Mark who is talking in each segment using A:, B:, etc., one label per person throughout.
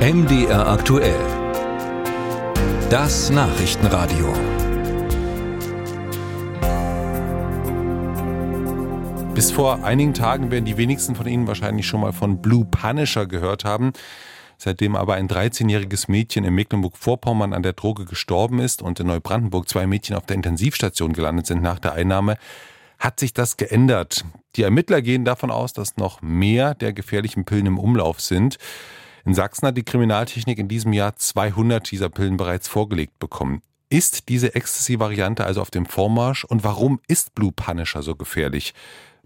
A: MDR aktuell. Das Nachrichtenradio.
B: Bis vor einigen Tagen werden die wenigsten von Ihnen wahrscheinlich schon mal von Blue Punisher gehört haben. Seitdem aber ein 13-jähriges Mädchen in Mecklenburg-Vorpommern an der Droge gestorben ist und in Neubrandenburg zwei Mädchen auf der Intensivstation gelandet sind nach der Einnahme, hat sich das geändert. Die Ermittler gehen davon aus, dass noch mehr der gefährlichen Pillen im Umlauf sind. In Sachsen hat die Kriminaltechnik in diesem Jahr 200 dieser Pillen bereits vorgelegt bekommen. Ist diese Ecstasy-Variante also auf dem Vormarsch und warum ist Blue Punisher so gefährlich?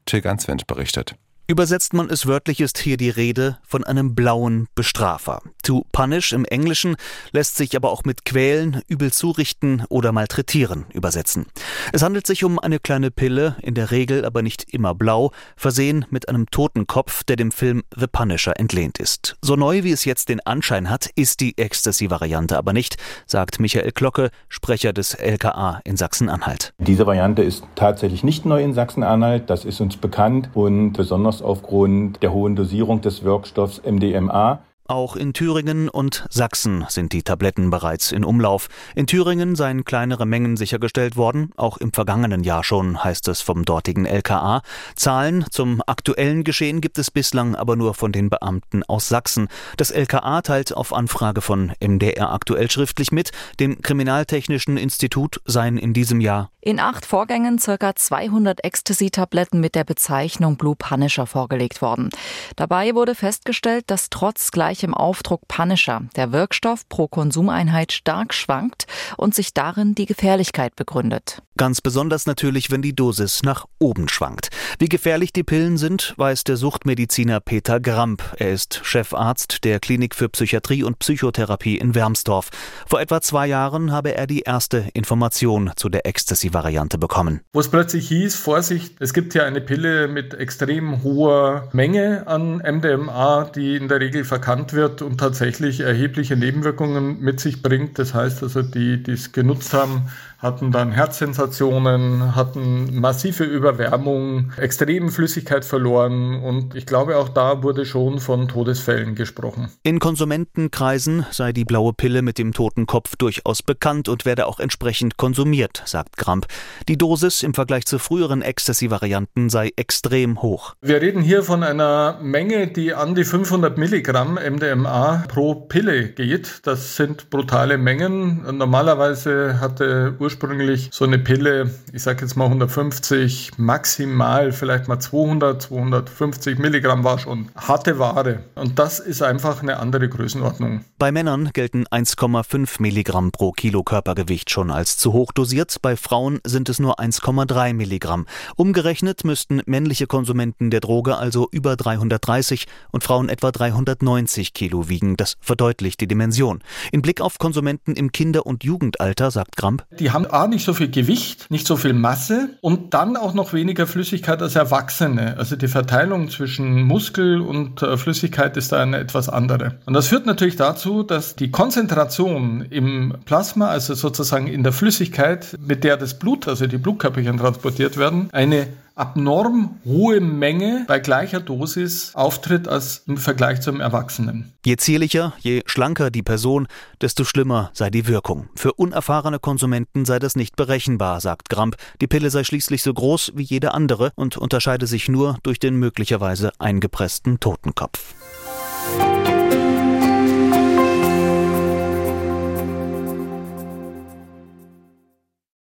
B: Till Ganswendt berichtet.
C: Übersetzt man es wörtlich, ist hier die Rede von einem blauen Bestrafer. To punish im Englischen lässt sich aber auch mit quälen, übel zurichten oder malträtieren übersetzen. Es handelt sich um eine kleine Pille, in der Regel aber nicht immer blau, versehen mit einem Totenkopf, der dem Film The Punisher entlehnt ist. So neu wie es jetzt den Anschein hat, ist die Ecstasy-Variante aber nicht, sagt Michael Glocke, Sprecher des LKA in Sachsen-Anhalt.
D: Diese Variante ist tatsächlich nicht neu in Sachsen-Anhalt, das ist uns bekannt und besonders besonders aufgrund der hohen Dosierung des Wirkstoffs MDMA
C: auch in Thüringen und Sachsen sind die Tabletten bereits in Umlauf. In Thüringen seien kleinere Mengen sichergestellt worden, auch im vergangenen Jahr schon, heißt es vom dortigen LKA. Zahlen zum aktuellen Geschehen gibt es bislang aber nur von den Beamten aus Sachsen. Das LKA teilt auf Anfrage von MDR aktuell schriftlich mit, dem Kriminaltechnischen Institut seien in diesem Jahr
E: in acht Vorgängen ca. 200 Ecstasy-Tabletten mit der Bezeichnung Blue Punisher vorgelegt worden. Dabei wurde festgestellt, dass trotz gleich gleich im Aufdruck Punisher der Wirkstoff pro Konsumeinheit stark schwankt und sich darin die Gefährlichkeit begründet.
C: Ganz besonders natürlich, wenn die Dosis nach oben schwankt. Wie gefährlich die Pillen sind, weiß der Suchtmediziner Peter Gramp. Er ist Chefarzt der Klinik für Psychiatrie und Psychotherapie in Wermsdorf. Vor etwa zwei Jahren habe er die erste Information zu der Ecstasy-Variante bekommen.
F: Wo es plötzlich hieß, Vorsicht, es gibt hier eine Pille mit extrem hoher Menge an MDMA, die in der Regel verkannt genannt wird und tatsächlich erhebliche Nebenwirkungen mit sich bringt. Das heißt also, die, die es genutzt haben, hatten dann Herzsensationen, hatten massive Überwärmung, extremen Flüssigkeit verloren und ich glaube auch da wurde schon von Todesfällen gesprochen.
C: In Konsumentenkreisen sei die blaue Pille mit dem toten Kopf durchaus bekannt und werde auch entsprechend konsumiert, sagt Kramp. Die Dosis im Vergleich zu früheren Ecstasy-Varianten sei extrem hoch.
F: Wir reden hier von einer Menge, die an die 500 Milligramm MDMA pro Pille geht. Das sind brutale Mengen. Normalerweise hatte ursprünglich so eine Pille, ich sage jetzt mal 150, maximal vielleicht mal 200, 250 Milligramm war schon harte Ware. Und das ist einfach eine andere Größenordnung.
C: Bei Männern gelten 1,5 Milligramm pro Kilo Körpergewicht schon als zu hoch dosiert. Bei Frauen sind es nur 1,3 Milligramm. Umgerechnet müssten männliche Konsumenten der Droge also über 330 und Frauen etwa 390 Kilo wiegen. Das verdeutlicht die Dimension. In Blick auf Konsumenten im Kinder- und Jugendalter, sagt Gramp,
F: die haben A, nicht so viel Gewicht, nicht so viel Masse und dann auch noch weniger Flüssigkeit als Erwachsene. Also die Verteilung zwischen Muskel und äh, Flüssigkeit ist da eine etwas andere. Und das führt natürlich dazu, dass die Konzentration im Plasma, also sozusagen in der Flüssigkeit, mit der das Blut, also die Blutkörperchen transportiert werden, eine abnorm hohe Menge bei gleicher Dosis auftritt als im Vergleich zum Erwachsenen.
C: Je zierlicher, je schlanker die Person, desto schlimmer sei die Wirkung. Für unerfahrene Konsumenten sei das nicht berechenbar, sagt Gramp. Die Pille sei schließlich so groß wie jede andere und unterscheide sich nur durch den möglicherweise eingepressten Totenkopf.